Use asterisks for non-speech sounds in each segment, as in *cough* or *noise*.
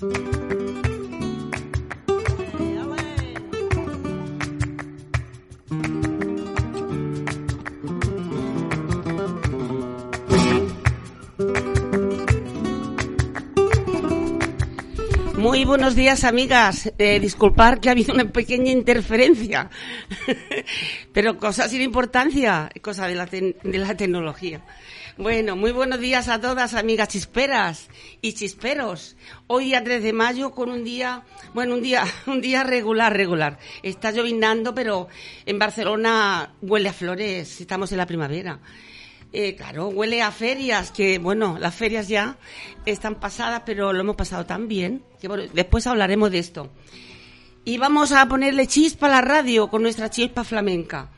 Thank you. Muy buenos días, amigas. Eh, disculpar que ha habido una pequeña interferencia, *laughs* pero cosa sin importancia, cosa de la, de la tecnología. Bueno, muy buenos días a todas, amigas chisperas y chisperos. Hoy día 3 de mayo con un día, bueno, un día, *laughs* un día regular, regular. Está llovinando, pero en Barcelona huele a flores, estamos en la primavera. Eh, claro, huele a ferias, que bueno, las ferias ya están pasadas, pero lo hemos pasado tan bien, que bueno, después hablaremos de esto. Y vamos a ponerle chispa a la radio con nuestra chispa flamenca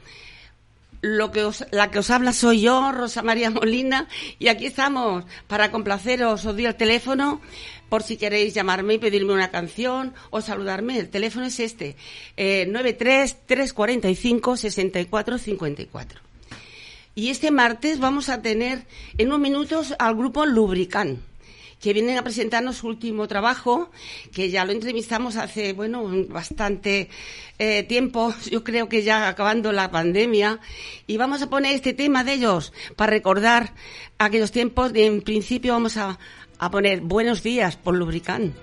lo que la que os habla soy yo, Rosa María Molina, y aquí estamos para complaceros. Os doy el teléfono por si queréis llamarme y pedirme una canción o saludarme. El teléfono es este, eh, 93-345-6454. Y este martes vamos a tener en unos minutos al grupo Lubricán que vienen a presentarnos su último trabajo, que ya lo entrevistamos hace, bueno, bastante eh, tiempo, *laughs* yo creo que ya acabando la pandemia, y vamos a poner este tema de ellos para recordar aquellos tiempos. En principio vamos a, a poner Buenos días por Lubricán.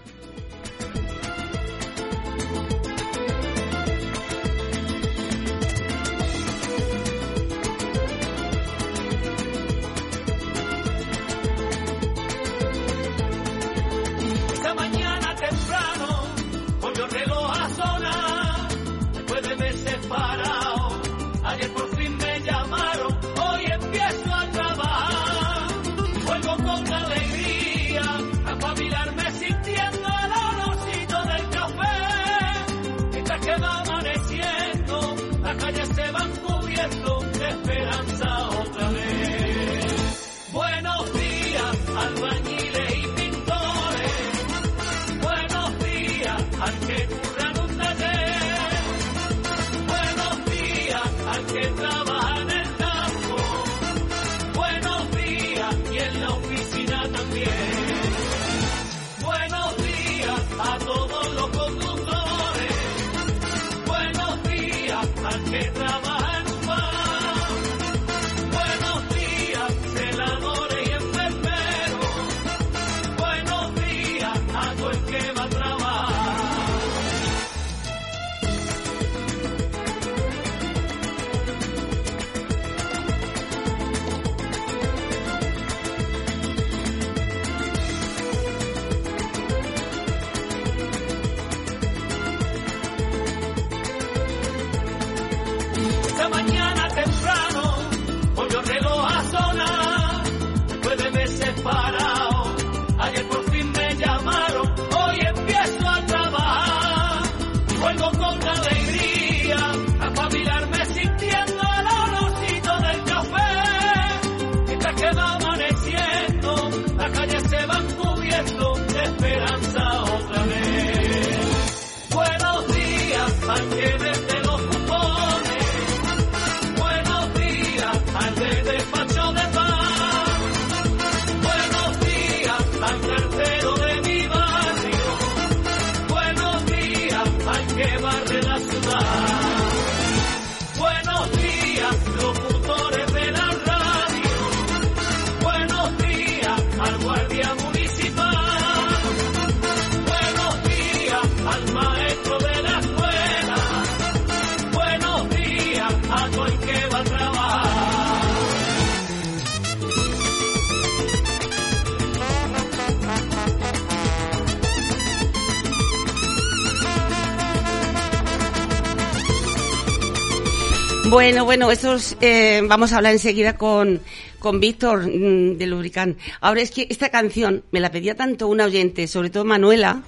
Bueno, bueno, estos, eh, vamos a hablar enseguida con, con Víctor mm, de Lubricán. Ahora es que esta canción me la pedía tanto una oyente, sobre todo Manuela,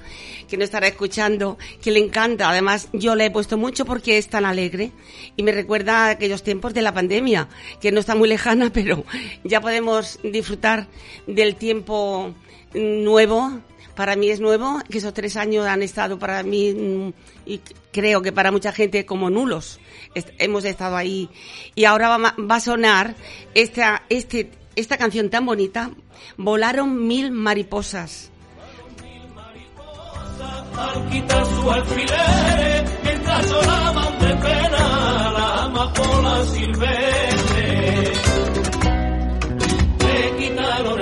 que no estará escuchando, que le encanta. Además, yo la he puesto mucho porque es tan alegre y me recuerda a aquellos tiempos de la pandemia, que no está muy lejana, *laughs* pero ya podemos disfrutar del tiempo nuevo para mí es nuevo, que esos tres años han estado para mí, mm, y creo que para mucha gente, como nulos. hemos estado ahí. Y ahora va, a sonar esta, este, esta canción tan bonita, Volaron mil mariposas.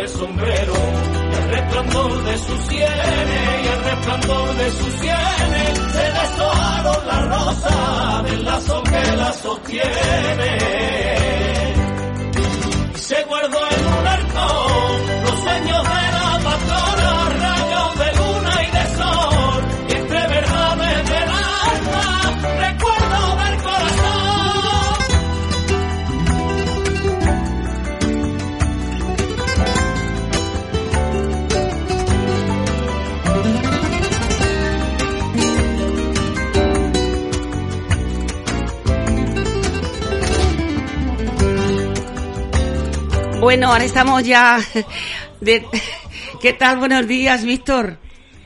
Sombrero el resplandor de sus sienes, y el resplandor de sus sienes, se deshojaron la rosa del lazo que la sostiene. Se guardó en un arco Bueno, ahora estamos ya. De... ¿Qué tal? Buenos días, Víctor.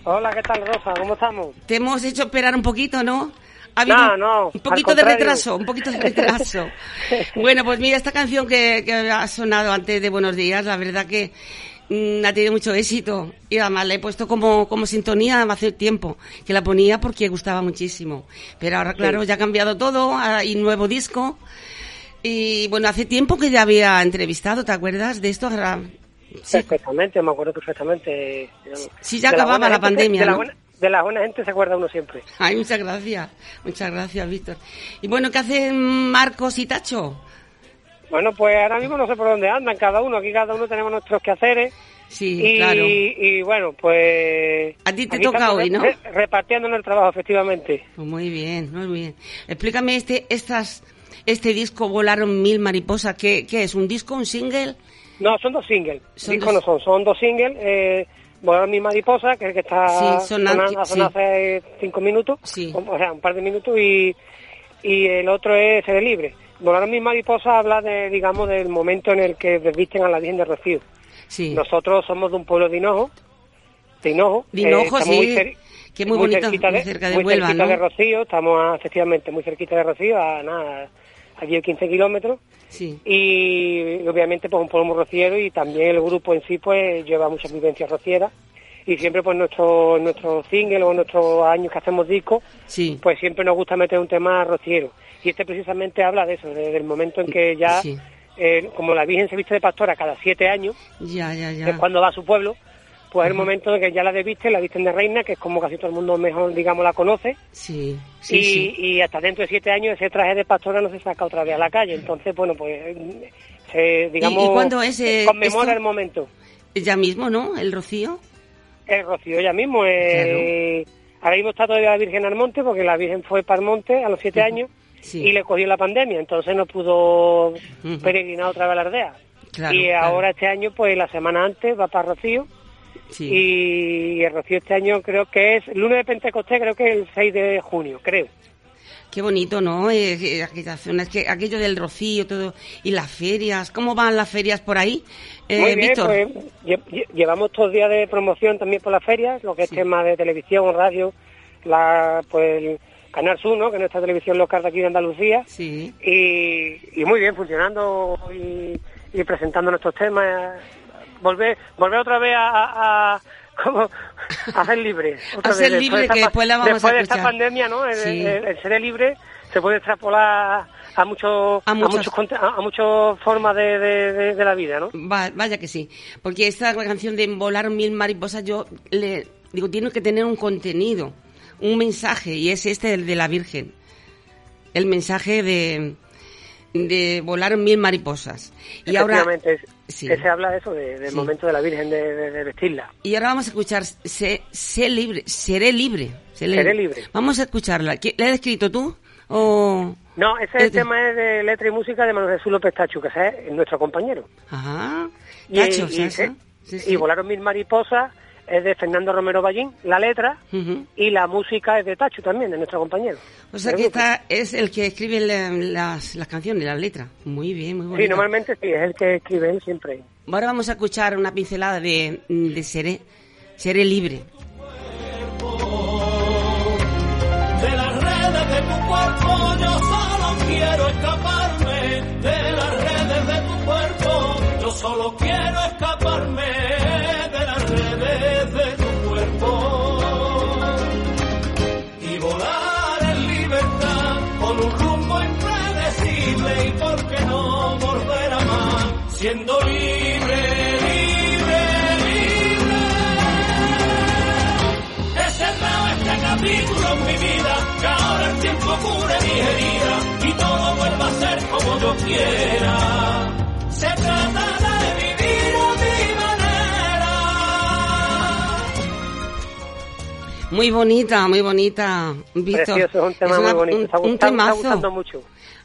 Hola, ¿qué tal, Rosa? ¿Cómo estamos? Te hemos hecho esperar un poquito, ¿no? Ha habido No, no, Un poquito de retraso, un poquito de retraso. *laughs* bueno, pues mira, esta canción que, que ha sonado antes de Buenos Días, la verdad que mm, ha tenido mucho éxito. Y además la he puesto como, como sintonía hace tiempo, que la ponía porque gustaba muchísimo. Pero ahora, claro, ya ha cambiado todo, hay nuevo disco. Y bueno, hace tiempo que ya había entrevistado, ¿te acuerdas de esto? Sí, Perfectamente, me acuerdo perfectamente. Sí, ya De acababa la pandemia, De la, buena, de la buena gente se acuerda uno siempre. Ay, muchas gracias. Muchas gracias, Víctor. Y bueno, ¿qué hacen Marcos y Tacho? Bueno, pues ahora mismo no sé por dónde andan cada uno. Aquí cada uno tenemos nuestros quehaceres. Sí, y, claro. y bueno, pues... A ti te toca hoy, ¿no? re- repartiéndonos el trabajo, efectivamente. Pues muy bien, muy bien. Explícame este, estas, este disco Volaron Mil Mariposas. ¿Qué, qué es? ¿Un disco, un single? No, son dos singles. Son Discos dos- no son, son dos singles. Eh, Volar mi mariposa, que es el que está Sí, sonando, sí. hace cinco minutos, Sí. o, sea, un par de minutos, y, y el otro es Seré Libre. Volar mi mariposa habla de, digamos, del momento en el que desvisten a la Virgen de Rocío. Sí. Nosotros somos de un pueblo de Hinojo, de Hinojo. De Hinojo, estamos sí, muy que muy bonito, cerquita muy cerca de muy Huelva, cerquita ¿no? de Rocío, estamos efectivamente muy cerquita de Rocío, a nada, a 10 o 15 kilómetros Sí. y obviamente pues un pueblo muy rociero y también el grupo en sí pues lleva muchas vivencias rocieras y siempre pues nuestro nuestro single o nuestros años que hacemos discos Sí. pues siempre nos gusta meter un tema rociero y este precisamente habla de eso de- del momento en que ya Sí. eh, como la Virgen se viste de pastora cada siete años Ya, ya, ya. es cuando va a su pueblo pues es el momento en que ya la desviste la visten de reina que es como casi todo el mundo mejor digamos la conoce Sí, sí, y, sí. y hasta dentro de siete años ese traje de pastora no se saca otra vez a la calle. Entonces, bueno, pues, se, digamos, ¿Y- y cuándo es, eh, conmemora esto? el momento. Ya mismo, ¿no? El Rocío. El Rocío ya mismo. Eh, Ahora mismo está todavía la Virgen al monte, porque la Virgen fue para el monte a los siete años Sí. y le cogió la pandemia. Entonces no pudo peregrinar otra vez a la aldea. Claro, y claro. ahora este año, pues la semana antes, va para Rocío. Sí. Y el Rocío este año creo que es, lunes de Pentecostés, creo que es el 6 de junio, creo. Qué bonito, ¿no? Eh, zonas, que aquello del Rocío, todo. Y las ferias. ¿Cómo van las ferias por ahí, eh, Muy bien, Víctor? pues lle- lle- llevamos estos días de promoción también por las ferias, lo que es tema de televisión, radio, la pues el Canal Sur, ¿no? que es nuestra televisión local de aquí de Andalucía, Sí. y, y muy bien funcionando y, y presentando nuestros temas. Volver, volver otra vez a, a, a- como, a ser libre. *laughs* otra A ser vez, libre, después de que esta después la vamos a después de esta escuchar. pandemia, ¿no? El, Sí. el- el ser libre se puede extrapolar a muchos A a, muchas- muchos a, a muchas formas de, de- de- de la vida, ¿no? Va- vaya que sí. Porque esta canción de Volar mil mariposas, yo le digo, tiene que tener un contenido, un mensaje, y es este, el de la Virgen. El mensaje de, de volar mil mariposas. Y ahora, Sí. ese habla de eso, de- del Sí. momento de la Virgen de, de- de vestirla. y ahora vamos a escuchar sé, sé libre, seré libre. Seré libre. Vamos a escucharla. ¿Qué- ¿La has escrito tú? O... No, ese Es de- tema es de letra y música de Manuel Jesús López Tachu, que es nuestro compañero. Ajá. Y, Tacho, y, se- Sí, sí. y Volaron Mil Mariposas es de Fernando Romero Ballín, la letra, y la música es de Tachu también, de nuestro compañero. O sea que está, es el que escribe la- las, las canciones, las letras. Muy bien, muy Sí, bonito. normalmente sí, es el que escribe él siempre. Ahora vamos a escuchar una pincelada de, de Seré, Seré libre. De las redes de tu cuerpo yo solo quiero escaparme. De las redes de tu cuerpo yo solo quiero escaparme. Siendo libre, libre, libre. He cerrado este capítulo en mi vida, que ahora el tiempo cure mi herida y todo vuelva a ser como yo quiera. Se trata de vivir a mi manera. Muy bonita, muy bonita, Víctor. Precioso, es un tema una- muy bonito. Un, está, un gust- está temazo. gustando mucho.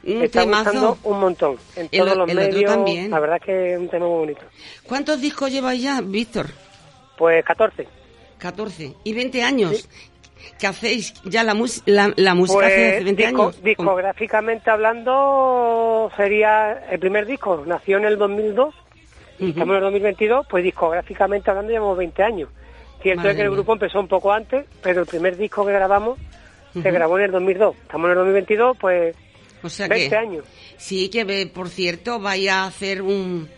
Un está temazo. gustando un montón. En El todos los el otro medios. también. La verdad es que es un tema muy bonito. ¿Cuántos discos llevas ya, Víctor? Pues 14. 14. ¿Y 20 años? ¿Qué hacéis ya la, mus- la, la música Pues hace 20 disco- años? discográficamente hablando, sería el primer disco. Nació en el 2002. Ujú. Estamos en el 2022, pues discográficamente hablando llevamos 20 años. Cierto Madre es que el grupo empezó un poco antes, pero el primer disco que grabamos se grabó en el 2002. Estamos en el 2022, pues O sea 20 que, años. Sí, que por cierto, vaya a hacer un,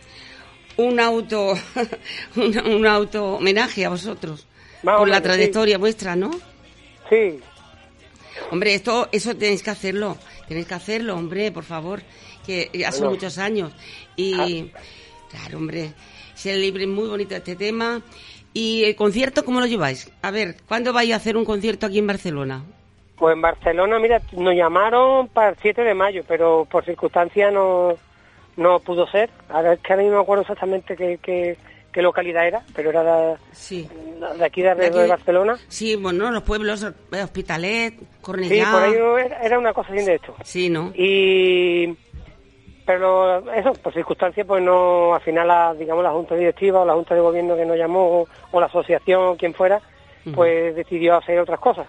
un auto, *laughs* un, un auto homenaje a vosotros. O por la sí. trayectoria vuestra, ¿no? Sí, Hombre, esto, eso tenéis que hacerlo. Tenéis que hacerlo, hombre, por favor. Que ya son Bueno. muchos años. Y, claro, hombre, se libre muy bonito este tema. ¿Y el concierto cómo lo lleváis? A ver, ¿cuándo vais a hacer un concierto aquí en Barcelona? Pues en Barcelona, mira, nos llamaron para el 7 de mayo, pero por circunstancias no, no pudo ser. Ahora es que ahora mismo no me acuerdo exactamente qué, qué, qué localidad era, pero era de, Sí. de aquí de alrededor de, Barcelona. Sí, bueno, los pueblos, eh, Hospitalet, Sí, Cornellá. por ahí era una cosa así de esto. Sí, ¿no? Y pero eso, por circunstancias, pues no, al final, la, digamos, la Junta Directiva o la Junta de Gobierno que nos llamó, o, o la asociación, o quien fuera, pues decidió hacer otras cosas.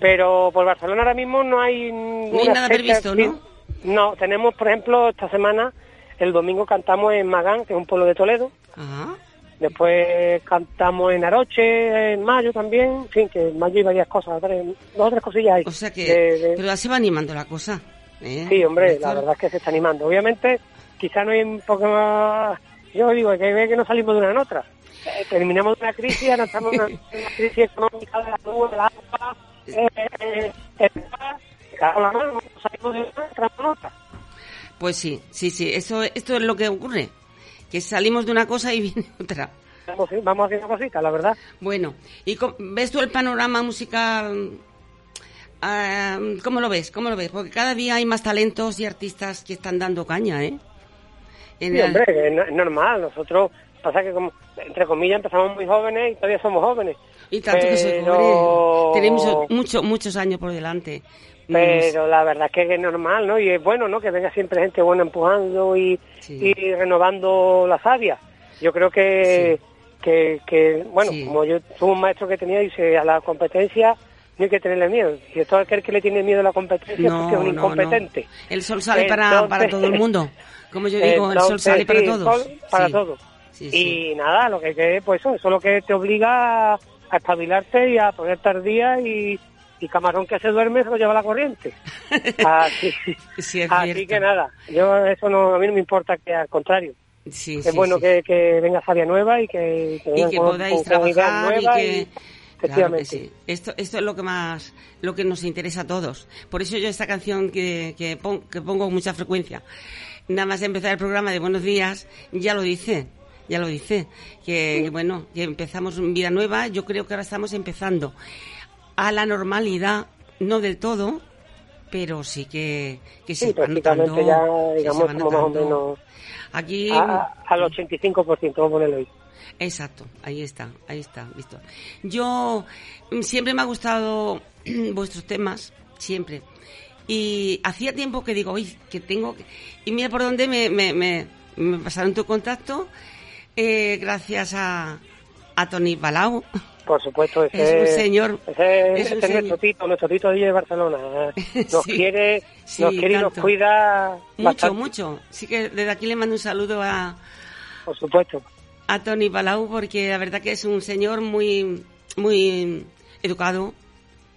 Pero por Barcelona ahora mismo no hay ninguna nada fecha previsto, ¿no? No, tenemos, por ejemplo, esta semana, el domingo cantamos en Magán, que es un pueblo de Toledo. Ajá. Después cantamos en Aroche, en mayo también. En fin, que en mayo hay varias cosas, tres- dos o tres cosillas hay. O sea que, de- de- pero ya se va animando la cosa. ¿eh? Sí, hombre, la verdad es que se está animando. Obviamente, quizá no hay un poco más... Yo digo, que que no salimos de una en otra. Eh, terminamos de una crisis, ahora estamos en una, una *laughs* crisis económica de la luz, agua, cada la mano, Pues sí, sí, sí. Eso, esto es lo que ocurre. Que salimos de una cosa y *laughs* viene otra. Vamos, vamos haciendo cositas, la verdad. Bueno, ¿y ves tú el panorama musical? ah, ¿Cómo lo ves? ¿Cómo lo ves? Porque cada día hay más talentos y artistas que están dando caña, ¿eh? En Sí, hombre, es normal. Nosotros, pasa que, como, entre comillas, empezamos muy jóvenes y todavía somos jóvenes. Y tanto que se. Tenemos mucho, muchos años por delante. Pero la verdad es que es normal, ¿no? Y es bueno, ¿no? Que venga siempre gente buena empujando y, Sí. y renovando la savia. Yo creo que, que, que, bueno, Sí. como yo tuve un maestro que tenía, dice, a la competencia no hay que tenerle miedo. Y todo aquel que le tiene miedo a la competencia es No, porque es un incompetente. no. El sol sale para, Entonces- para todo el mundo. Como yo digo, el sol sale para el todos. sol para todos. Y nada, lo que que, pues eso, eso es lo que te obliga a, espabilarte y a ponerte al día y, y camarón que se duerme se lo lleva la corriente. *laughs* Así, Sí, que nada, yo eso no, a mí no me importa que al contrario. Sí, es sí, bueno. Que, que venga Sabia nueva y que, y vengan que con- podáis con- trabajar y nuevas que claro que sí. esto esto es lo que más lo que nos interesa a todos por eso yo esta canción que, que, pon- que pongo con mucha frecuencia nada más empezar el programa de buenos días ya lo dice ya lo dice que, que, bueno que empezamos una vida nueva yo creo que ahora estamos empezando a la normalidad no del todo pero sí que, que Sí, se va prácticamente notando, ya, sí, se digamos, va como más o notando. menos aquí a- al 85%, vamos a ponerlo ahí. Exacto, ahí está, ahí está, visto. Yo mm, siempre me ha gustado *clears throat* vuestros temas, siempre. Y hacía tiempo que digo, uy, que tengo que... Y mira por dónde me, me, me, me pasaron tu contacto, eh, gracias a, a Tony Palau. Por supuesto, ese Es un señor, Ese, es un ese es nuestro tito, nuestro tito de Barcelona. Nos *laughs* Sí, quiere, sí, nos quiere y nos cuida Mucho, bastante, mucho. Así que desde aquí le mando un saludo a, Por supuesto. a Tony Palau porque la verdad que es un señor muy muy educado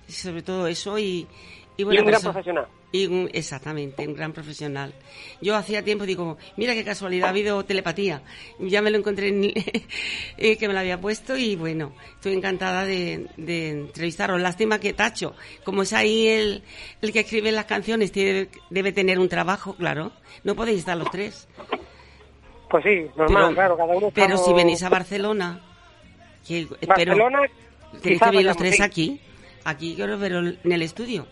sobre todo eso y y, Y un gran profesional. Y un- exactamente, un gran profesional. Yo hacía tiempo digo, mira qué casualidad, ha habido telepatía. Ya me lo encontré en, *laughs* eh, que me lo había puesto y bueno, estoy encantada de, de entrevistaros. Lástima que Tacho, como es ahí el, el que escribe las canciones, tiene- debe tener un trabajo, claro. No podéis estar los tres. Pues sí, normal, Pero- claro, cada uno Pero estamos- si venís a Barcelona, que espero Barcelona, tenéis que venir los tres sí. aquí, aquí quiero verlo en el estudio.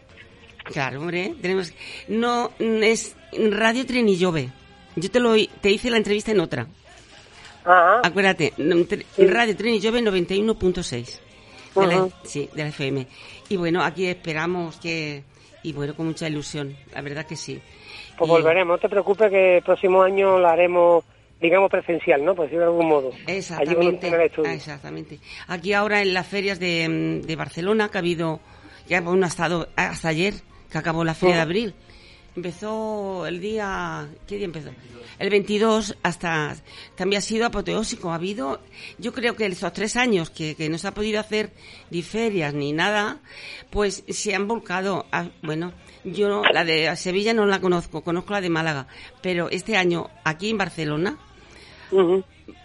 Claro, hombre, tenemos no es Radio Trinillove. Yo te lo te hice la entrevista en otra. Ajá. Acuérdate, tre- Sí. Radio Trinillove 91.6. De la-. Sí, de la FM. Y bueno, aquí esperamos que y bueno, con mucha ilusión, la verdad que sí. Pues Y- volveremos, no te preocupes que el próximo año lo haremos, digamos, presencial, ¿no? Por decirlo de algún modo. Exactamente, ah, exactamente. Aquí ahora en las ferias de, de Barcelona, que ha habido, ya bueno, ha estado hasta ayer, que acabó la feria de abril. Empezó el día, ¿qué día empezó? El 22 hasta, también ha sido apoteósico. Ha habido, yo creo que esos tres años que, que no se ha podido hacer ni ferias ni nada, pues se han volcado. a- bueno, yo la de Sevilla no la conozco, conozco la de Málaga, pero este año aquí en Barcelona,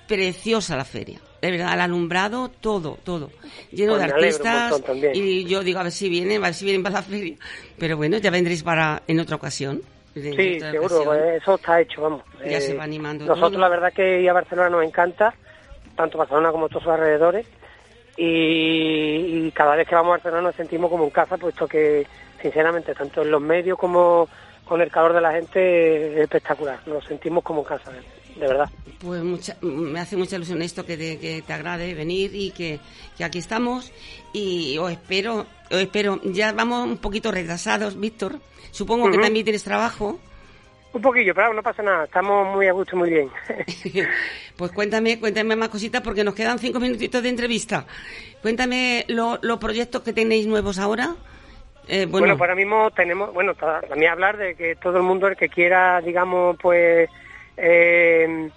preciosa la feria. De verdad, el alumbrado, todo, todo. Lleno Pues de artistas. Y yo digo, a ver si vienen, a ver si vienen para la feria. Pero bueno, ya vendréis para en otra ocasión. Sí, seguro, ocasión. pues eso está hecho, vamos. Eh, Ya se va animando Nosotros todo. la verdad que ir a Barcelona nos encanta, tanto Barcelona como todos sus alrededores, y, y cada vez que vamos a Barcelona nos sentimos como en casa, puesto que, sinceramente, tanto en los medios como con el calor de la gente es espectacular, nos sentimos como en casa, de verdad. Pues mucha- me hace mucha ilusión esto que te, que te agrade venir y que, que aquí estamos. Y os espero, os espero. Ya vamos un poquito retrasados, Víctor. Supongo que también tienes trabajo. Un poquillo, pero no pasa nada, estamos muy a gusto, muy bien. *laughs* Pues cuéntame, cuéntame más cositas porque nos quedan cinco minutitos de entrevista. Cuéntame lo- los proyectos que tenéis nuevos ahora. Eh, Bueno, bueno, pues ahora mismo tenemos, bueno, ta- también hablar de que todo el mundo el que quiera, digamos, pues eh,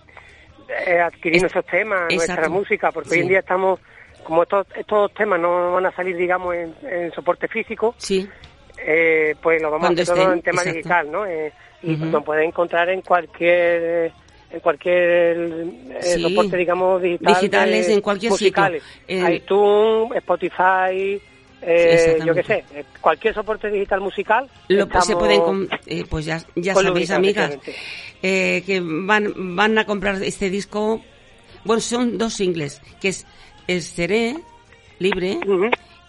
eh, adquirir Es- nuestros temas, nuestra música, porque hoy en día estamos, como estos, estos temas no van a salir, digamos, en, en soporte físico, sí, eh, pues lo vamos Cuando a hacer todo en tema exacto. digital, ¿no? Eh, y nos pueden encontrar en cualquier en cualquier Sí. soporte, digamos, digital. Digitales de- en cualquier musicales. sitio. ITunes, Spotify, eh, yo qué sé, eh, cualquier soporte digital musical. lo, estamos- se pueden, com- eh, pues ya, ya sabéis, amigas, eh, que van, van a comprar este disco. Bueno, son dos singles, que es El Seré, Libre,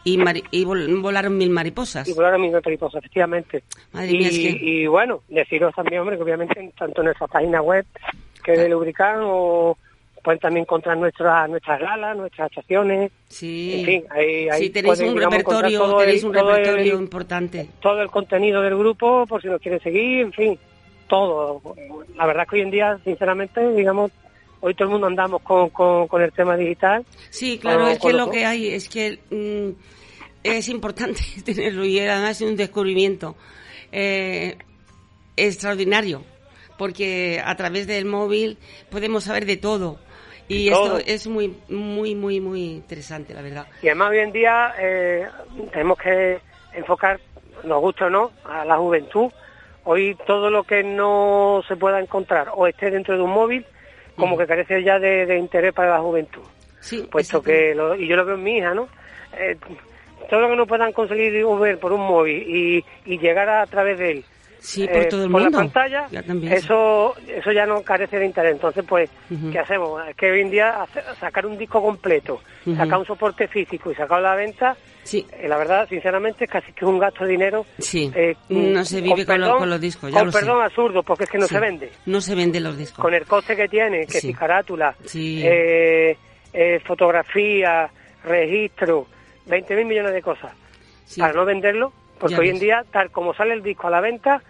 y, Mari- y Vol- Volaron Mil Mariposas. Y volaron mis mariposas, efectivamente. Madre y, mía, es que- y bueno, deciros también, hombre, que obviamente en- tanto en nuestra página web que de Lubrican o pueden también encontrar nuestras nuestras galas, nuestras actuaciones. Sí, En fin, ahí- ahí sí tenéis pueden, un digamos, repertorio, el- tenéis un el- repertorio importante. todo el contenido del grupo, por si nos quieren seguir, en fin, todo. La verdad es que hoy en día, sinceramente, digamos, hoy todo el mundo andamos con, con, con el tema digital. Sí, claro, con- es que lo que hay es que mm, es importante *laughs* tenerlo y además es un descubrimiento eh, extraordinario, porque a través del móvil podemos saber de todo y Todo. esto es muy, muy, muy, muy interesante, la verdad. Y además hoy en día eh, tenemos que enfocar, nos gusta o no, a la juventud. Hoy todo lo que no se pueda encontrar o esté dentro de un móvil, como que carece ya de, de interés para la juventud. Sí, puesto que, lo- y yo lo veo en mi hija, ¿no? Eh, todo lo que no puedan conseguir ver por un móvil y, y llegar a, través de él Sí, por eh, todo el por mundo. la pantalla, Ya también. eso eso ya no carece de interés. Entonces, pues, Ujú. ¿qué hacemos? Es que hoy en día hace- sacar un disco completo, sacar un soporte físico y sacarlo a la venta, Sí, eh, la verdad, sinceramente, es casi que un gasto de dinero. sí. eh, no se vive con, perdón- con los discos, ya Con lo sé. perdón absurdo, porque es que no Sí. se vende. No se venden los discos. Con el coste que tiene, que si carátula, eh, fotografía, registro, 20 mil millones de cosas. Para no venderlo, porque Ya hoy en ves. día, tal como sale el disco a la venta,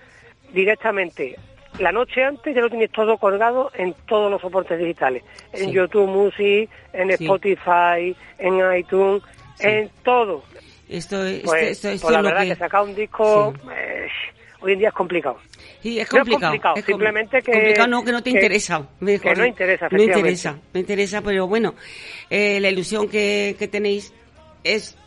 directamente la noche antes ya lo tienes todo colgado en todos los soportes digitales, en Sí. YouTube Music, en Sí. Spotify, en iTunes, Sí. en todo. Esto, esto, Pues, esto, esto pues la es lo verdad que... que... sacar un disco eh, hoy en día es complicado. Sí, es No es complicado. es simplemente que- Complicado no, que no te que- interesa. mejor. que no interesa, No efectivamente. interesa, no interesa, pero bueno, eh, la ilusión que, que tenéis es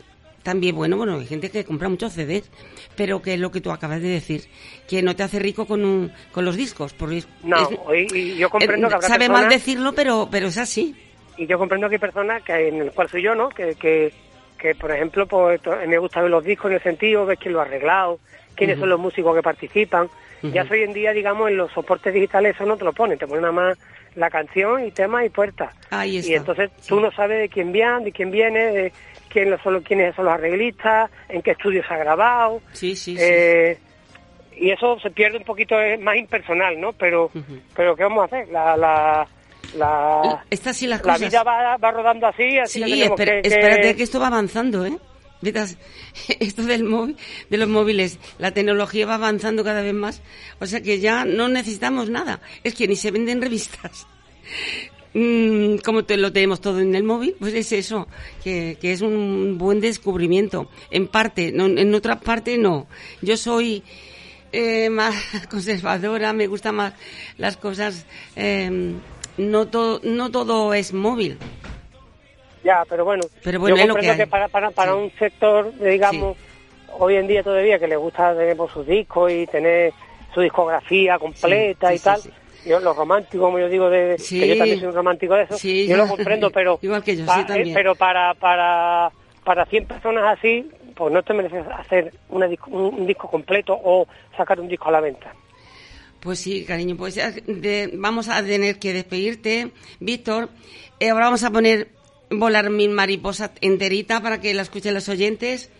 también bueno, bueno, hay gente que compra muchos CDs, pero que es lo que tú acabas de decir, que no te hace rico con, un, con los discos. Porque es- No, es- y yo comprendo eh, que habrá sabe personas, mal decirlo, pero, pero es así. y yo comprendo que hay personas que en el cual soy yo, ¿no? Que, que, que por ejemplo, pues me gusta ver los discos en el sentido, ves quién lo ha arreglado, quiénes son los músicos que participan. Ya hoy en día, digamos, en los soportes digitales eso no te lo ponen, te ponen nada más la canción y tema y puerta. Ahí está. Y entonces tú no sabes de quién viene, de quién viene, de quién lo- son, quiénes son los arreglistas, en qué estudio se ha grabado. Sí, sí, sí. Eh, y eso se pierde un poquito, es más impersonal, ¿no? Pero, pero ¿qué vamos a hacer? La, la, la, Estas sí las la cosas. vida va, va rodando así, así Sí, que tenemos que- espérate que esto va avanzando, ¿eh? *laughs* Esto del móvil, de los móviles, la tecnología va avanzando cada vez más, o sea que ya no necesitamos nada. Es que ni se venden revistas. *laughs* Mm, como te, lo tenemos todo en el móvil, pues es eso, que, que es un buen descubrimiento. En parte, no, en otra parte no. Yo soy eh, *laughs* más conservadora, me gustan más las cosas. eh, no, to- no todo es móvil. Ya, pero bueno, Pero bueno, yo es lo que para, para, para Sí. un sector, digamos, hoy en día todavía que le gusta tener por sus discos y tener su discografía completa Sí, y tal, yo lo romántico, como yo digo, de, que yo también soy un romántico de eso, Sí, yo ya. lo comprendo, pero *laughs* Igual que yo, pa- eh, pero para, para, para 100 personas así, pues no te mereces hacer una disco- un, disco completo o sacar un disco a la venta. Pues sí, cariño, pues ya de- vamos a tener que despedirte, Víctor. Eh, ahora vamos a poner volar mi mariposa enterita para que la escuchen los oyentes.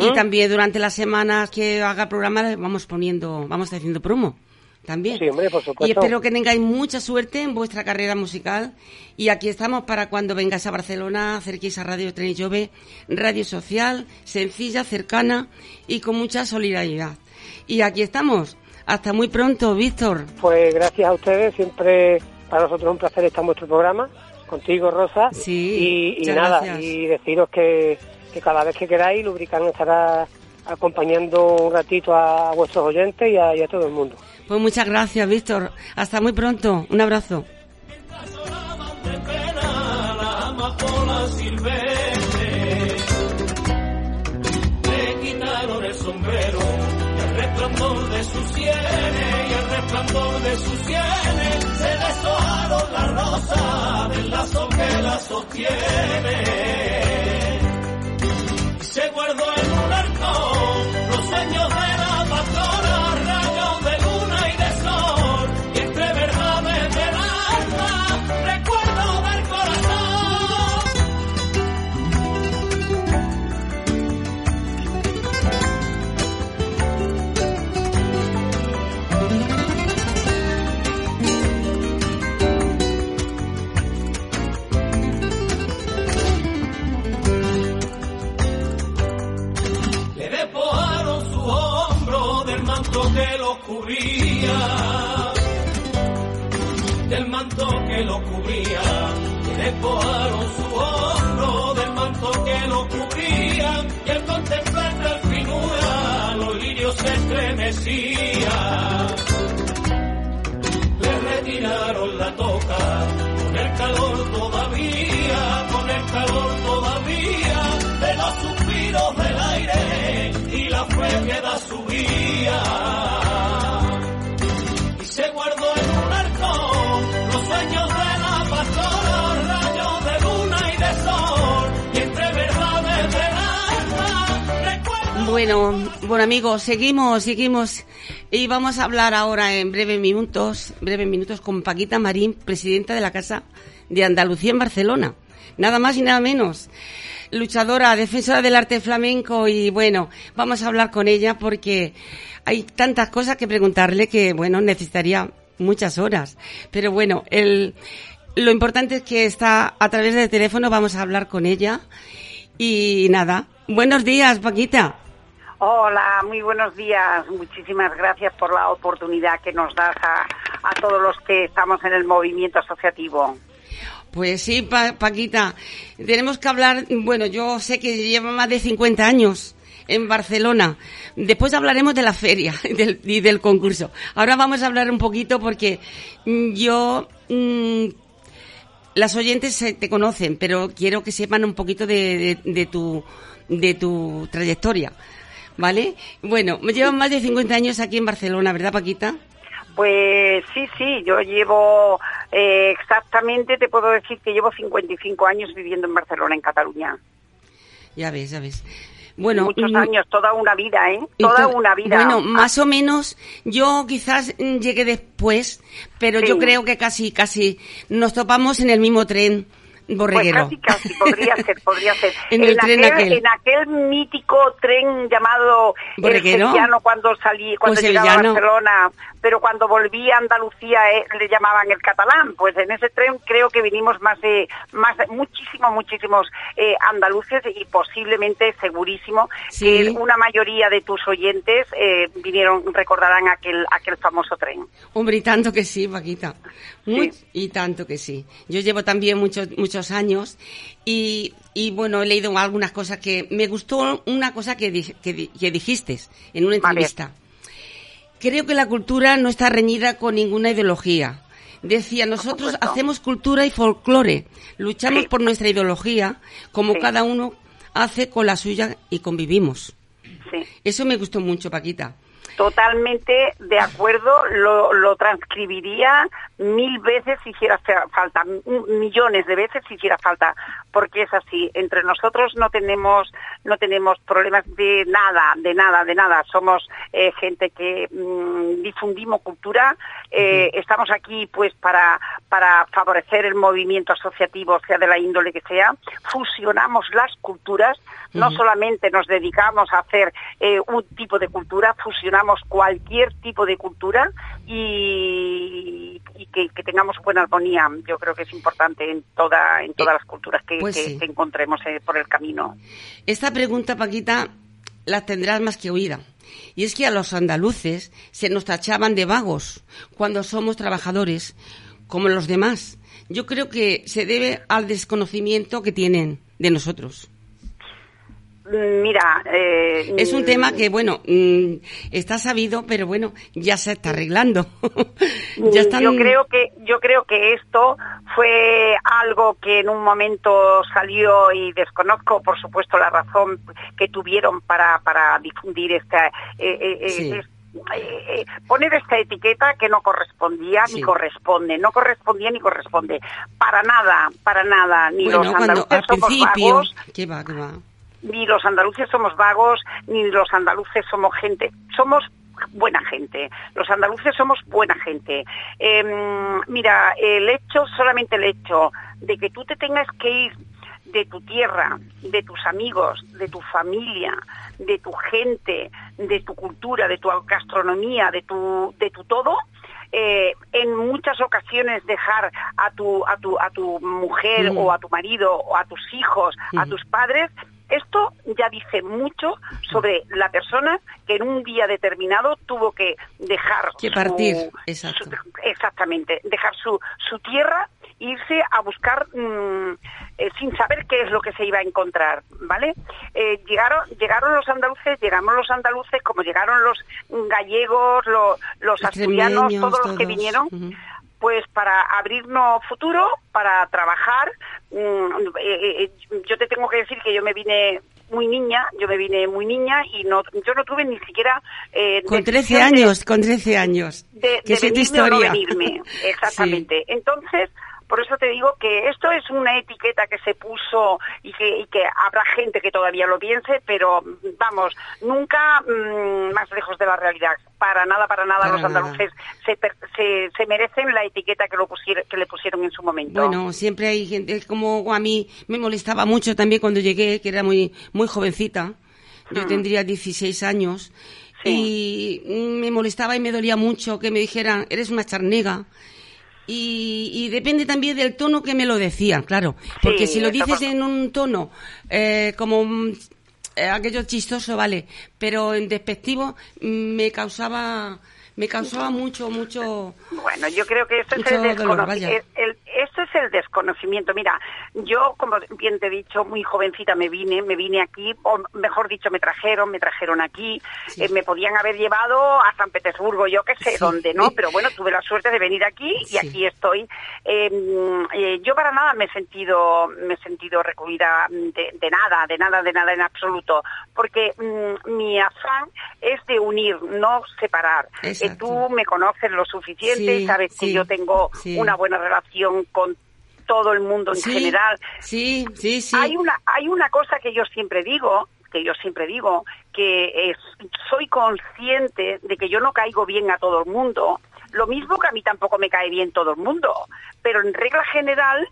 Y también durante las semanas que haga el programa vamos poniendo, vamos haciendo promo. También. Sí, hombre, por supuesto. Y espero que tengáis mucha suerte en vuestra carrera musical. Y aquí estamos para cuando vengáis a Barcelona, acerquéis a Radio Tren Jove, radio social, sencilla, cercana y con mucha solidaridad. Y aquí estamos. Hasta muy pronto, Víctor. Pues gracias a ustedes, siempre para nosotros es un placer estar en vuestro programa, contigo Rosa, Sí, y, nada, gracias. y deciros que, que cada vez que queráis, Lubricán estará acompañando un ratito a vuestros oyentes y a, y a todo el mundo. Pues muchas gracias, Víctor. Hasta muy pronto. Un abrazo. Le quitaron el sombrero y el resplandor de sus sienes resplandor de sus sienes se deshojaron la rosa del lazo que la sostiene. Se guardó en que lo cubría, del manto que lo cubría. Le despojaron su hombro del manto que lo cubría, y al contemplarle al finura, los lirios se estremecían. Le retiraron la toca, Bueno, bueno amigos, seguimos, seguimos y vamos a hablar ahora en breves minutos, breves minutos con Paquita Marín, presidenta de la Casa de Andalucía en Barcelona. Nada más y nada menos. Luchadora, defensora del arte flamenco y bueno, vamos a hablar con ella porque hay tantas cosas que preguntarle que bueno, necesitaría muchas horas. Pero bueno, el, lo importante es que está a través del teléfono, vamos a hablar con ella y nada. Buenos días, Paquita. Hola, muy buenos días. Muchísimas gracias por la oportunidad que nos das a, a todos los que estamos en el movimiento asociativo. Pues sí, Pa- Paquita, tenemos que hablar, bueno, yo sé que lleva más de 50 años en Barcelona. Después hablaremos de la feria *laughs* del- y del concurso. Ahora vamos a hablar un poquito porque mm, yo, mm, las oyentes te conocen, pero quiero que sepan un poquito de- de tu, de tu trayectoria. ¿Vale? Bueno, llevan más de 50 años aquí en Barcelona, ¿verdad, Paquita? Pues sí, sí, yo llevo eh, exactamente, te puedo decir que llevo 55 años viviendo en Barcelona, en Cataluña. Ya ves, ya ves. Bueno, Muchos mm, años, toda una vida, ¿eh? Toda to- una vida. Bueno, más o menos, yo quizás mm, llegué después, pero Sí. yo creo que casi, casi nos topamos en el mismo tren Pues casi, casi, podría ser, podría ser. *laughs* En el tren aquel. En aquel mítico tren llamado el ¿Borreguero? Sevillano cuando salí, cuando Pues llegaba a. Barcelona, pero cuando volví a Andalucía eh, le llamaban el catalán. Pues en ese tren creo que vinimos más de, más de- muchísimos, muchísimos eh, andaluces y posiblemente, segurísimo, Sí. que una mayoría de tus oyentes eh, vinieron, recordarán aquel, aquel famoso tren. Hombre, y tanto que sí, Paquita. Muy- Sí. Y tanto que sí. Yo llevo también muchos, muchos años y, y bueno, he leído algunas cosas que me gustó una cosa que, di- que, que dijiste en una A ver. Creo que la cultura no está reñida con ninguna ideología. Decía, nosotros hacemos cultura y folclore, luchamos Sí. por nuestra ideología, como Sí. cada uno hace con la suya y convivimos. Sí. Eso me gustó mucho, Paquita. Totalmente de acuerdo, lo, lo transcribiría mil veces si hiciera fa- falta, millones de veces si hiciera falta, porque es así. Entre nosotros no tenemos no tenemos problemas de nada, de nada, de nada. Somos eh, gente que mm, difundimos cultura. eh, Estamos aquí pues para para favorecer el movimiento asociativo, sea de la índole que sea. Fusionamos las culturas, no solamente nos dedicamos a hacer eh, un tipo de cultura, fusionamos cualquier tipo de cultura y, y que, que tengamos buena armonía. Yo creo que es importante en toda en todas las culturas que, pues que- sí. que encontremos eh, por el camino. Esta pregunta, Paquita, la tendrás más que oída. Y es que a los andaluces se nos tachaban de vagos cuando somos trabajadores, como los demás. Yo creo que se debe al desconocimiento que tienen de nosotros. Mm, Mira, eh, Es un mm, tema que, bueno, mm, está sabido, pero bueno, ya se está arreglando. *laughs* ya están... Yo creo que yo creo que esto fue algo que en un momento salió y desconozco, por supuesto, la razón que tuvieron para para difundir esta eh, eh, eh, Sí. eh, eh, poner esta etiqueta que no correspondía Sí. ni corresponde, no correspondía ni corresponde para nada, para nada, ni bueno, los cuando andaluces al somos principio... vagos, ¿Qué va, qué va? Ni los andaluces somos vagos, ni los andaluces somos gente, somos buena gente. Los andaluces somos buena gente. Em, mira, el hecho, solamente el hecho de que tú te tengas que ir de tu tierra, de tus amigos, de tu familia, de tu gente, de tu cultura, de tu gastronomía, de tu, de tu todo, eh, en muchas ocasiones dejar a tu a tu a tu mujer o a tu marido o a tus hijos, a tus padres, esto ya dice mucho sobre la persona que en un día determinado tuvo que dejar Que su- exacto. su- exactamente, dejar su su tierra e irse a buscar mm, eh, sin saber qué es lo que se iba a encontrar, ¿vale? Eh, llegaron llegaron los andaluces, llegamos los andaluces como llegaron los gallegos, lo- los asturianos, todos los que vinieron. Pues para abrirnos futuro, para trabajar. Mm, eh, eh, yo te tengo que decir que yo me vine muy niña, yo me vine muy niña y no, yo no tuve ni siquiera eh, Con 13 decisión de- años, con 13 años. de, que de venirme o no historia. venirme, *laughs* exactamente. Entonces, por eso te digo que esto es una etiqueta que se puso y que, y que habrá gente que todavía lo piense, pero vamos, nunca mm, más lejos de la realidad. Para nada, para nada, Para los nada. andaluces se, se, se merecen la etiqueta que, lo pusier- que le pusieron en su momento. Bueno, siempre hay gente, es como a mí me molestaba mucho también cuando llegué, que era muy, muy jovencita. Yo Hmm. tendría 16 años. Sí. Y mm, me molestaba y me dolía mucho que me dijeran, eres una charnega. Y, y depende también del tono que me lo decían, claro. Porque Sí, si lo dices por- en un tono eh, como mm, eh, aquello chistoso, vale. Pero en despectivo mm, me causaba, me causaba mucho, mucho... Bueno, yo creo que esto es el, esto es desconocimiento. Mira, yo, como bien te he dicho, muy jovencita me vine, me vine aquí, o mejor dicho, me trajeron, me trajeron aquí, Sí. eh, me podían haber llevado a San Petersburgo, yo qué sé Sí. dónde, ¿no? Pero bueno, tuve la suerte de venir aquí y Sí. aquí estoy. Eh, eh, yo para nada me he sentido, me he sentido recluida de, de nada, de nada, de nada en absoluto, porque mm, mi afán es de unir, no separar. Eh, tú me conoces lo suficiente Sí, sabes que yo tengo sí. una buena relación con todo el mundo en general. Sí, sí, sí. Hay una hay una cosa que yo siempre digo que yo siempre digo que es, soy consciente de que yo no caigo bien a todo el mundo, lo mismo que a mí tampoco me cae bien todo el mundo, pero en regla general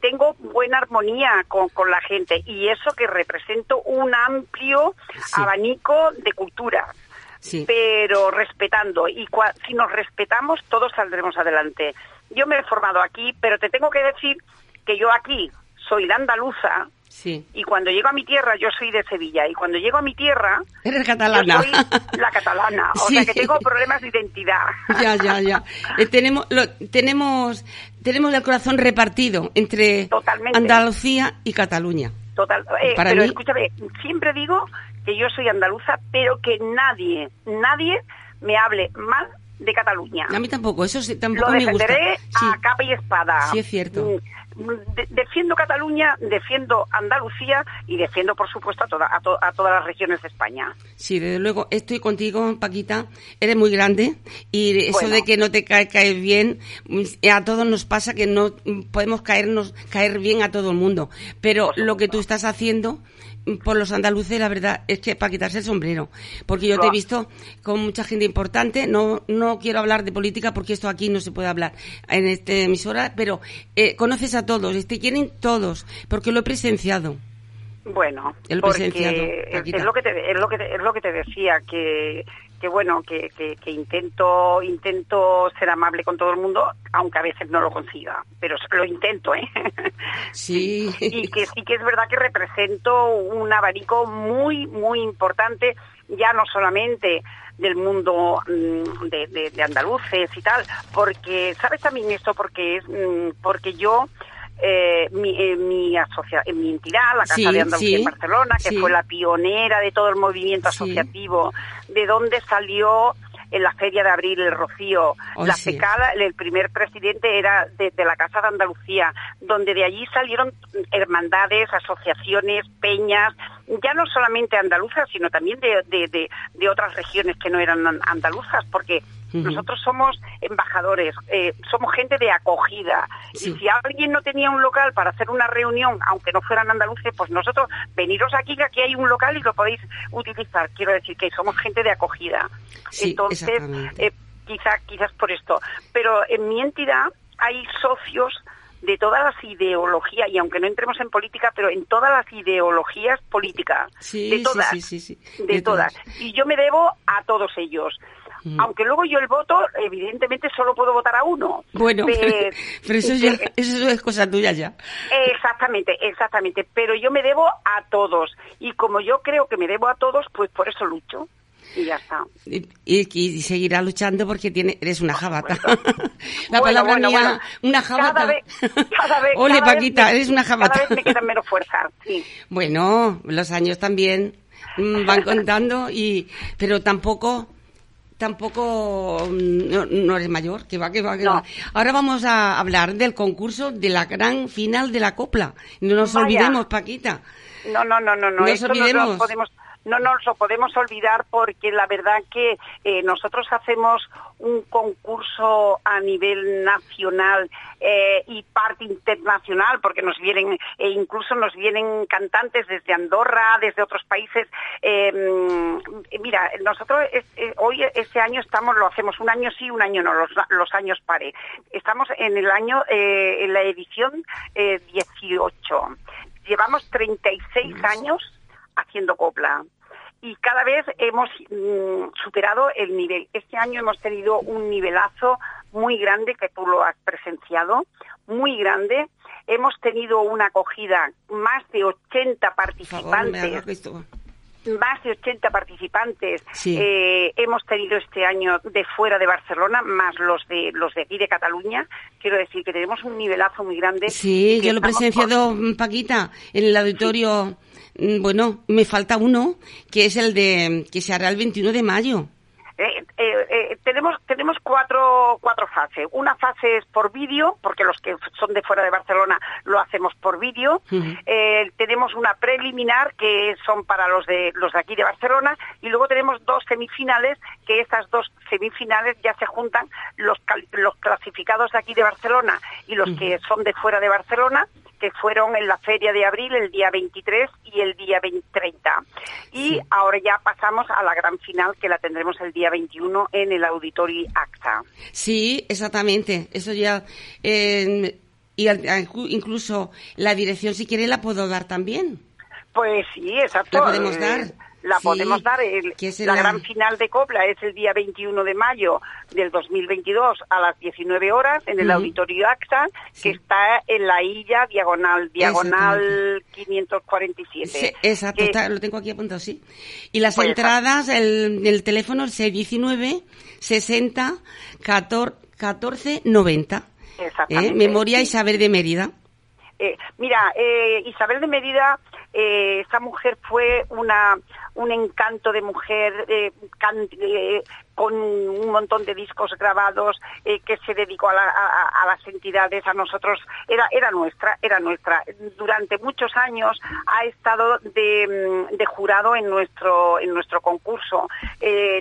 tengo buena armonía con, con la gente y eso que represento un amplio Sí. abanico de culturas Sí. pero respetando. Y cua- si nos respetamos, todos saldremos adelante. Yo me he formado aquí, pero te tengo que decir que yo aquí soy la andaluza Sí. y cuando llego a mi tierra, yo soy de Sevilla, y cuando llego a mi tierra, Eres yo catalana. soy la catalana. O Sí. sea que tengo problemas de identidad. *laughs* Ya, ya, ya. Eh, tenemos, lo- tenemos, tenemos el corazón repartido entre Totalmente. Andalucía y Cataluña. Total, eh, Para pero mí- escúchame, siempre digo que yo soy andaluza, pero que nadie, nadie me hable mal de Cataluña. A mí tampoco, eso sí, tampoco Lo me gusta. defenderé Sí. a capa y espada. Sí, es cierto. De- defiendo Cataluña, defiendo Andalucía y defiendo, por supuesto, a, toda- a, to- a todas las regiones de España. Sí, desde luego, estoy contigo, Paquita. Eres muy grande y eso Bueno. de que no te cae, caer bien, mm, a todos nos pasa que no mm, podemos caernos, caer bien a todo el mundo. Pero lo que tú estás haciendo por los andaluces, la verdad, es que para quitarse el sombrero. Porque yo te he visto con mucha gente importante. No, no quiero hablar de política porque esto aquí no se puede hablar en esta emisora, pero eh, conoces a todos, te quieren todos, porque lo he presenciado. Bueno, porque es, lo que te, es lo que te- es lo que te decía que que bueno que, que, que intento intento ser amable con todo el mundo aunque a veces no lo consiga pero lo intento eh *laughs* Sí. *laughs* y que sí que es verdad que represento un abanico muy, muy importante, ya no solamente del mundo mm, de, de- de andaluces y tal, porque, ¿sabes también esto? Porque es, mm, porque yo, eh, mi, eh, mi, asocia- mi entidad, la Casa Sí, de Andalucía sí, en Barcelona, que sí. fue la pionera de todo el movimiento asociativo, de donde salió en la Feria de Abril el Rocío, la. FECAL, el primer presidente era de, de la Casa de Andalucía, donde de allí salieron hermandades, asociaciones, peñas, ya no solamente andaluzas, sino también de, de- de- otras regiones que no eran an- andaluzas, porque Nosotros somos embajadores, eh, somos gente de acogida. Sí. Y si alguien no tenía un local para hacer una reunión, aunque no fueran andaluces, pues nosotros, veniros aquí, que aquí hay un local y lo podéis utilizar. Quiero decir que somos gente de acogida. Sí, Entonces, eh, quizá, quizás por esto. Pero en mi entidad hay socios de todas las ideologías, y aunque no entremos en política, pero en todas las ideologías políticas, Sí, de sí, todas, sí, sí, sí, de, de todas. todas. Y yo me debo a todos ellos. Mm. Aunque luego yo el voto, evidentemente, solo puedo votar a uno. Bueno, Pe- *laughs* pero eso, ya, pe- eso es cosa tuya ya. Exactamente, exactamente. Pero yo me debo a todos. Y como yo creo que me debo a todos, pues por eso lucho. Y ya está. Y, y- y seguirá luchando porque tiene, eres una jabata. *laughs* La Bueno, palabra bueno, mía, bueno. una jabata. Cada vez, cada vez, *laughs* Ole, cada vez Paquita, me- eres una jabata. Cada vez me quedan menos fuerza, sí. Bueno, los años también mm, van contando y pero tampoco tampoco mm, no, no eres mayor, que va, que va, que No. va. Ahora vamos a hablar del concurso de la gran final de la copla. No nos Vaya. olvidemos, Paquita. No, no, no, no, no. No nos Esto no olvidemos. lo podemos, no nos lo podemos olvidar porque la verdad que eh, nosotros hacemos un concurso a nivel nacional eh, y parte internacional porque nos vienen e incluso nos vienen cantantes desde Andorra, desde otros países. Eh, mm, mira, nosotros es- eh, hoy este año estamos lo hacemos un año sí, un año no, los, los años pare. Estamos en el año en la edición eh, 18 llevamos 36 años haciendo copla y cada vez hemos mm, superado el nivel. Este año hemos tenido un nivelazo muy grande que tú lo has presenciado, muy grande. Hemos tenido una acogida más de 80 Por favor, me participantes más de 80 participantes Sí. eh, hemos tenido este año de fuera de Barcelona, más los de los de aquí de Cataluña. Quiero decir que tenemos un nivelazo muy grande. Sí, yo lo he presenciado, Paquita, en el auditorio. Mm, Bueno, me falta uno, que es el de que se hará el 21 de mayo. Eh, eh, eh, tenemos tenemos cuatro cuatro fases. Una fase es por vídeo, porque los que son de fuera de Barcelona lo hacemos por vídeo. Tenemos una preliminar que son para los de los de aquí de Barcelona y luego tenemos dos semifinales que estas dos semifinales ya se juntan los cal- los clasificados de aquí de Barcelona y los que son de fuera de Barcelona que fueron en la feria de abril el día 23 y el día 20, 30. Y ahora ya pasamos a la gran final que la tendremos el día 21 en el Auditorio AXA. Sí, exactamente. Eso ya. eh, y incluso la dirección, si quiere, la puedo dar también. Pues sí, exacto. ¿La podemos Eh, dar? La Sí. podemos dar. El- la gran final de Copla es el día 21 de mayo del 2022 a las 19 horas en el Ujú. Auditorio AXA, Sí. que está en la Illa Diagonal, diagonal 547. Sí, exacto, Que- está- lo tengo aquí apuntado, sí. Y las Pues, entradas, el, el teléfono es 619 60 14, 14 90. Exactamente, ¿Eh? Memoria. Isabel de Mérida. Eh, mira, eh, Isabel de Mérida, eh, esta mujer fue una un encanto de mujer eh, eh, con un montón de discos grabados eh, que se dedicó a, la- a- a las entidades, a nosotros. Era, era nuestra, era nuestra. Durante muchos años ha estado de, mm, de jurado en nuestro en nuestro concurso.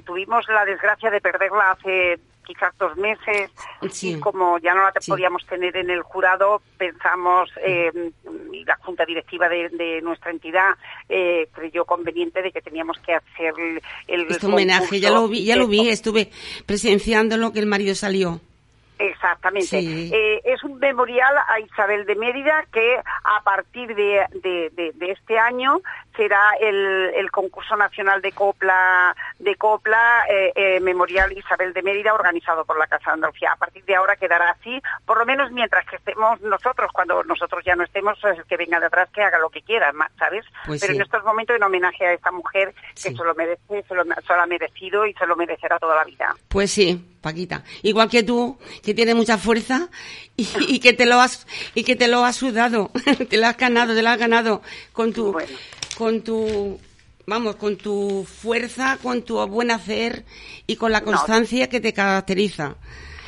Tuvimos la desgracia de perderla hace quizás dos meses Sí. y como ya no la Sí. podíamos tener en el jurado, pensamos, eh, la junta directiva de, de nuestra entidad eh, creyó conveniente de que teníamos que hacer el, el Este homenaje, ya lo vi, ya lo vi, estuve presenciándolo que el marido salió. Exactamente. Sí. Eh, es un memorial a Isabel de Mérida que a partir de, de- de- de este año será el, el concurso nacional de copla de copla eh, eh, memorial Isabel de Mérida organizado por la Casa de Andalucía. A partir de ahora quedará así, por lo menos mientras que estemos nosotros. Cuando nosotros ya no estemos, pues, el que venga de atrás que haga lo que quiera, ¿sabes? Pues Pero sí. en estos momentos en homenaje a esta mujer que Sí. se lo merece, se lo, se lo ha merecido y se lo merecerá toda la vida. Pues sí, Paquita. Igual que tú, que tienes mucha fuerza y, y que te lo has y que te lo has sudado, *laughs* te lo has ganado, te lo has ganado con tu Bueno. con tu vamos, con tu fuerza, con tu buen hacer y con la No. constancia que te caracteriza.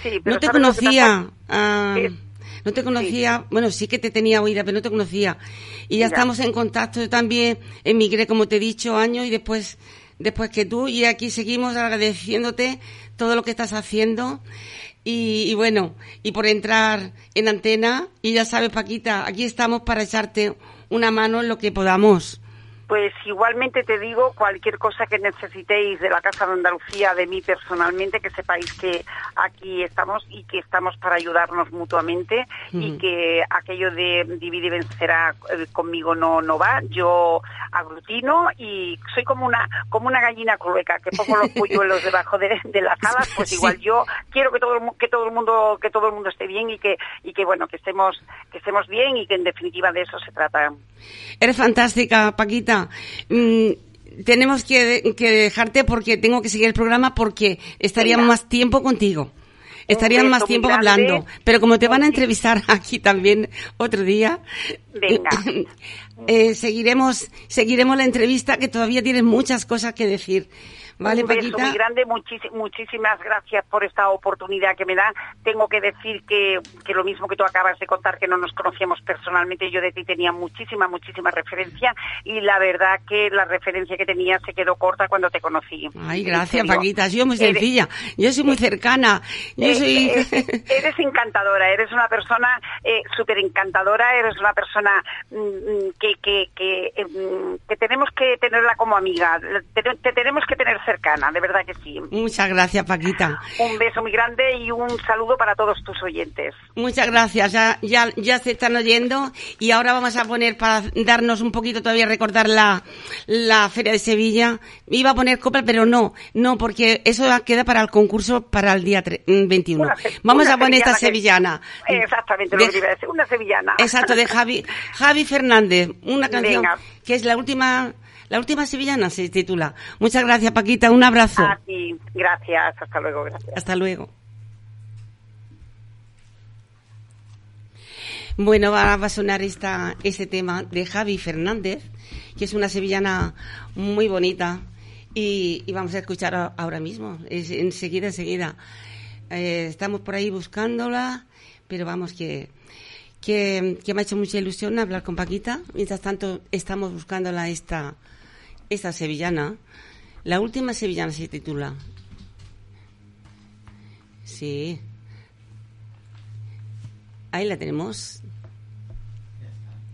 Sí, pero no te ¿sabes lo que conocía. ah, no te conocía, bueno, sí que te tenía oída, pero no te conocía. Y ya, Ya. estamos en contacto. Yo también emigré, como te he dicho, años y después, después que tú. Y aquí seguimos agradeciéndote todo lo que estás haciendo. Y, y bueno, y por entrar en antena. Y ya sabes, Paquita, aquí estamos para echarte una mano en lo que podamos. Pues igualmente te digo, cualquier cosa que necesitéis de la Casa de Andalucía, de mí personalmente, que sepáis que aquí estamos y que estamos para ayudarnos mutuamente y que aquello de divide y vencerá eh, conmigo no no va. Yo aglutino y soy como una como una gallina clueca que pongo los *laughs* polluelos debajo de, de las alas. Pues Sí. igual yo quiero que todo que todo el mundo que todo el mundo esté bien y que y que bueno que estemos que estemos bien y que en definitiva de eso se trata. Eres fantástica, Paquita. Mm, tenemos que, que dejarte porque tengo que seguir el programa porque Venga. más tiempo contigo. Estarían más tiempo hablando. Pero como te van a entrevistar *laughs* aquí también otro día, Venga. *laughs* eh, seguiremos, seguiremos la entrevista que todavía tienes muchas cosas que decir. ¿Vale, un beso Paquita? muy grande, muchis- muchísimas gracias por esta oportunidad que me da. Tengo que decir que, que lo mismo que tú acabas de contar, que no nos conocíamos personalmente, yo de ti tenía muchísima, muchísima referencia y la verdad que la referencia que tenía se quedó corta cuando te conocí. Ay, gracias. Paquita. Has sido muy Eres- sencilla. Yo soy muy cercana. Yo soy... eres encantadora, eres una persona eh, súper encantadora, eres una persona mm, mm, que, que, que, eh, mm, que tenemos que tenerla como amiga, te, te tenemos que tener cercana, de verdad que sí. Muchas gracias, Paquita. Un beso muy grande y un saludo para todos tus oyentes. Muchas gracias, ya, ya, ya se están oyendo y ahora vamos a poner para darnos un poquito todavía recordar la, la Feria de Sevilla. Iba a poner copla, pero no, no, porque eso queda para el concurso para el día tre- mm, 21. Una se- Vamos una a poner esta sevillana. Exactamente lo De- que iba a decir, una sevillana. Exacto, de Javi, Javi Fernández, una canción Venga. que es la última, la última sevillana se titula. Muchas gracias, Paquita, un abrazo. A ti, gracias, hasta luego, gracias. Hasta luego. Bueno, va, a sonar esta, este tema de Javi Fernández, que es una sevillana muy bonita. Y, y vamos a escuchar ahora mismo, es, enseguida, enseguida. Eh, estamos por ahí buscándola, pero vamos que, que, que me ha hecho mucha ilusión hablar con Paquita. Mientras tanto, estamos buscándola esta, esta sevillana. La última sevillana se titula. Sí. Ahí la tenemos.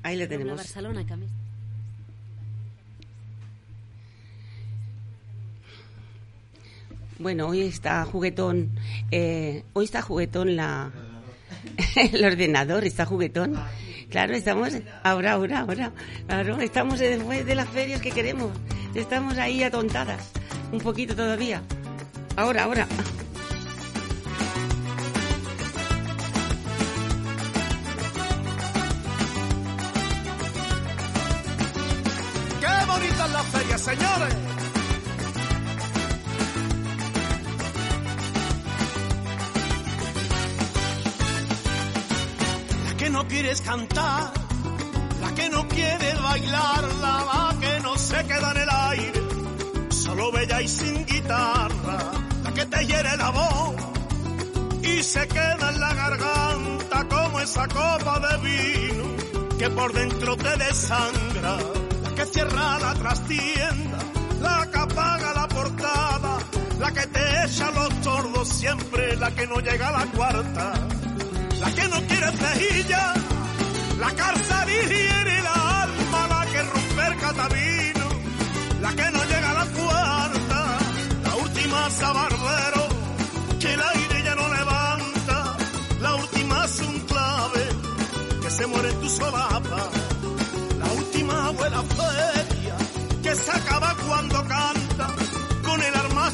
Ahí le tenemos. Barcelona, Bueno, hoy está juguetón, eh, hoy está juguetón la, *laughs* el ordenador, está juguetón. Claro, estamos, ahora, ahora, ahora, claro, estamos después de las ferias que queremos, estamos ahí atontadas, un poquito todavía. Ahora, ahora. ¡Qué bonitas las ferias, señores! No quieres cantar, la que no quiere bailar, la que no se queda en el aire, solo bella y sin guitarra, la que te hiere la voz y se queda en la garganta como esa copa de vino que por dentro te desangra, la que cierra la trastienda, la que apaga la portada, la que te echa los tordos siempre, la que no llega a la cuarta, la que no quiere cejilla, la carza digiere la alma, la que rompe el catabino, la que no llega a la cuarta, la última sabardero, que el aire ya no levanta, la última es un clave, que se muere en tu solapa, la última abuela feria, que se acaba cuando canta, con el arma a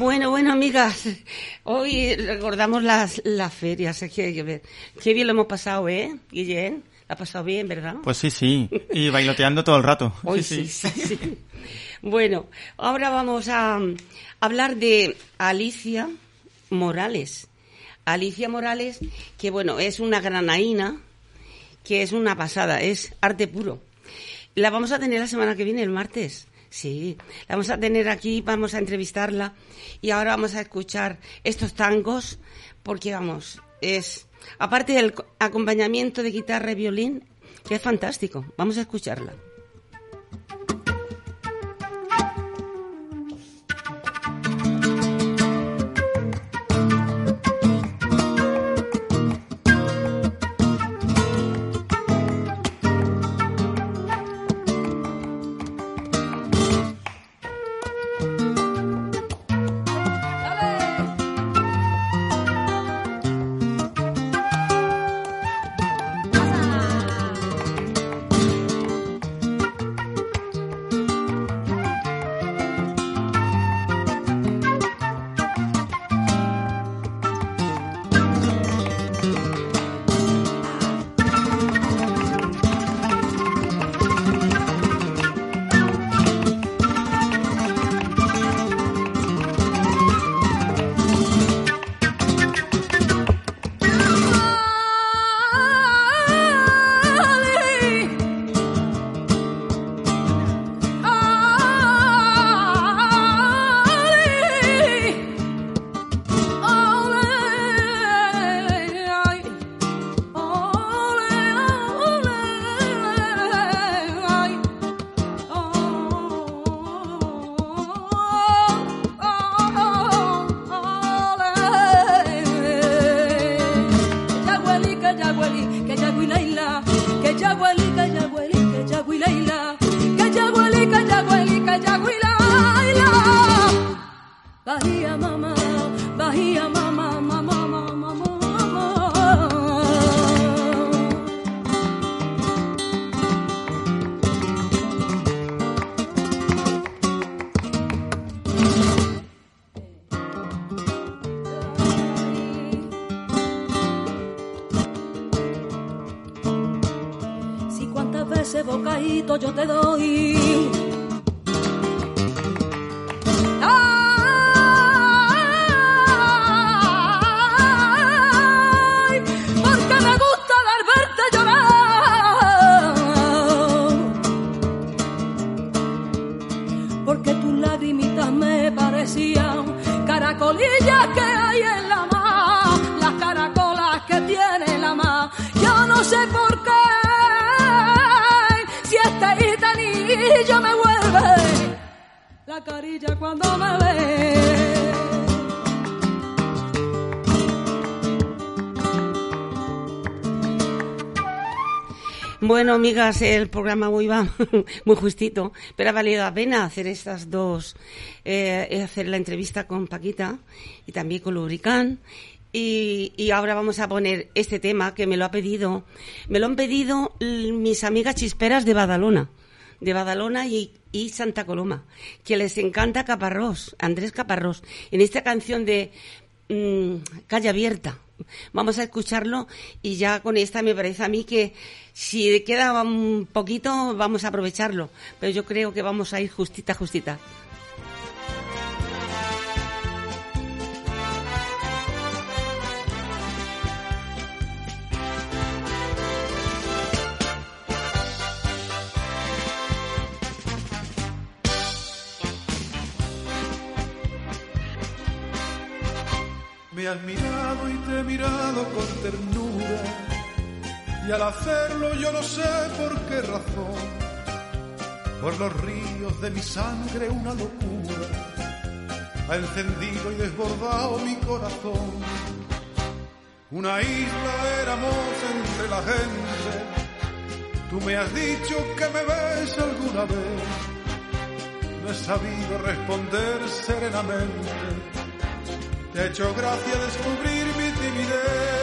Bueno, bueno, amigas, hoy recordamos las, las ferias, es que, que- qué bien lo hemos pasado, ¿eh, Guillén? La ha pasado bien, ¿verdad? Pues sí, sí. Y bailoteando todo el rato. *laughs* Hoy sí, sí, sí. Bueno, ahora vamos a hablar de Alicia Morales. Alicia Morales, que bueno, es una granaína, que es una pasada, es arte puro. La vamos a tener la semana que viene, el martes. Sí, la vamos a tener aquí, vamos a entrevistarla y ahora vamos a escuchar estos tangos porque vamos, es aparte del co- acompañamiento de guitarra y violín, que es fantástico. Vamos a escucharla. Me la carilla cuando me ve. Bueno, amigas, el programa hoy va *laughs* muy justito, pero ha valido la pena hacer estas dos, eh, hacer la entrevista con Paquita y también con Lubricán. Y, y ahora vamos a poner este tema que me lo ha pedido, me lo han pedido mis amigas chisperas de Badalona, de Badalona y, Santa Coloma, que les encanta Caparrós, Andrés Caparrós, en esta canción de mm, Calle Abierta. Vamos a escucharlo y ya con esta me parece a mí que si queda un poquito vamos a aprovecharlo, pero yo creo que vamos a ir justita, justita. Me has mirado y te he mirado con ternura y al hacerlo yo no sé por qué razón, por los ríos de mi sangre una locura ha encendido y desbordado mi corazón. Una isla éramos entre la gente, tú me has dicho que me ves alguna vez, no he sabido responder serenamente. Te ha hecho gracia descubrir mi timidez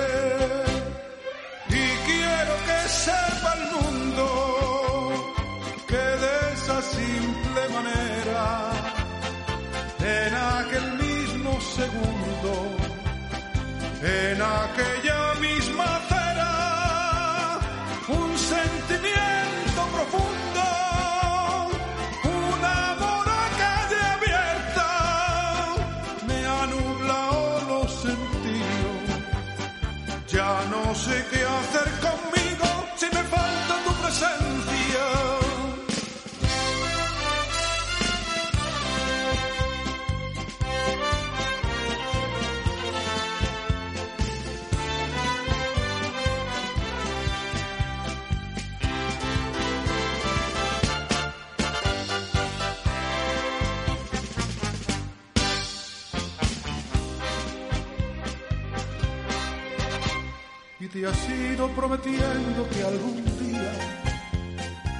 prometiendo que algún día,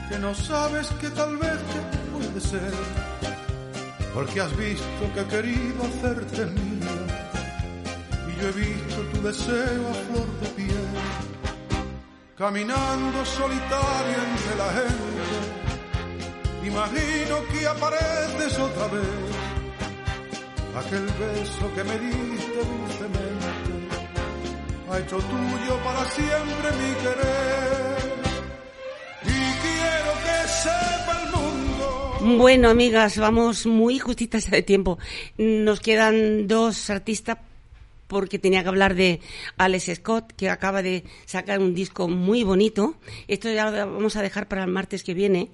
que no sabes que tal vez que puede ser, porque has visto que he querido hacerte mía, y yo he visto tu deseo a flor de piel, caminando solitario entre la gente, imagino que apareces otra vez, aquel beso que me dulcemente hecho tuyo para siempre mi querer. Y quiero que sepa el mundo. Bueno, amigas, vamos muy justitas de tiempo. Nos quedan dos artistas porque tenía que hablar de Alex Scott, que acaba de sacar un disco muy bonito. Esto ya lo vamos a dejar para el martes que viene,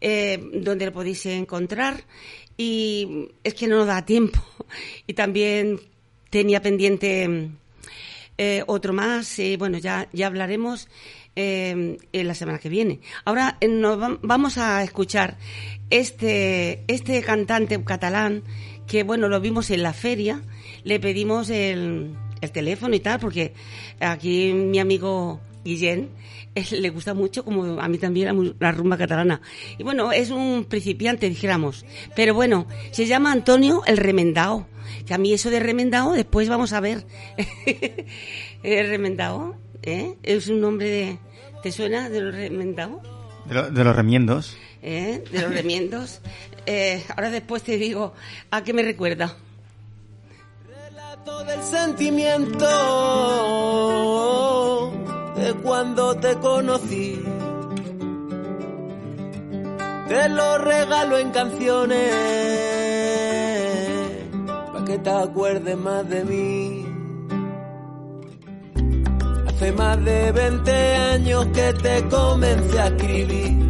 eh, donde lo podéis encontrar. Y es que no nos da tiempo. Y también tenía pendiente eh, otro más. eh, bueno, ya, ya hablaremos eh, en la semana que viene. Ahora nos vam- vamos a escuchar este, este cantante catalán que, bueno, lo vimos en la feria. Le pedimos el, el teléfono y tal, porque aquí mi amigo Guillén, eh, le gusta mucho, como a mí también, la, rumba catalana. Y bueno, es un principiante, dijéramos. Pero bueno, se llama Antonio el Remendao. Que a mí eso de Remendao, después vamos a ver. *laughs* el Remendao, ¿eh? Es un nombre de... ¿Te suena de los Remendao? De, lo- de los remiendos. ¿Eh? De los remiendos. Eh, ahora después te digo a qué me recuerda. Relato del sentimiento de cuando te conocí. Te lo regalo en canciones para que te acuerdes más de mí. Hace más de 20 años que te comencé a escribir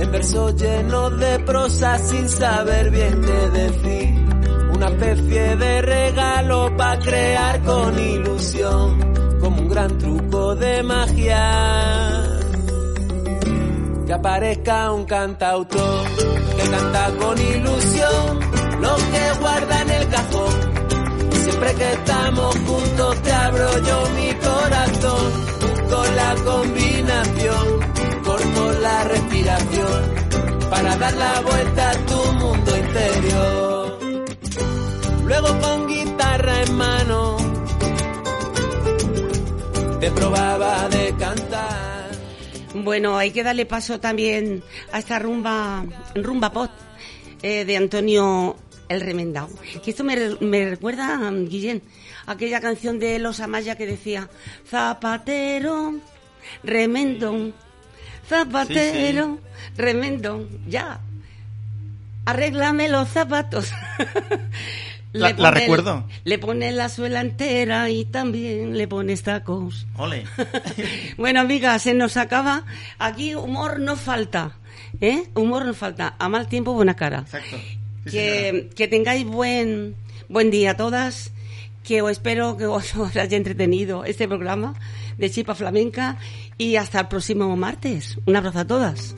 en versos llenos de prosa sin saber bien qué decir. Una especie de regalo para crear con ilusión, gran truco de magia. Que aparezca un cantautor que canta con ilusión lo que guarda en el cajón. Siempre que estamos juntos te abro yo mi corazón, busco la combinación, corto la respiración para dar la vuelta a tu mundo interior. Luego con guitarra en mano te probaba de cantar. Bueno, hay que darle paso también a esta rumba, rumba pop eh, de Antonio el Remendao. Que esto me, re- me recuerda, Guillén, aquella canción de Los Amaya que decía Zapatero, remendón, zapatero, remendón, ya, arréglame los zapatos. *laughs* La- la pone- recuerdo. Le pones la suela entera y también le pones tacos. Ole. *laughs* Bueno, amigas, se nos acaba. Aquí humor no falta. ¿eh? Humor no falta. A mal tiempo, buena cara. Exacto. Sí, que, que tengáis buen, buen día a todas. Que os espero que os, *laughs* os haya entretenido este programa de Chipa Flamenca. Y hasta el próximo martes. Un abrazo a todas.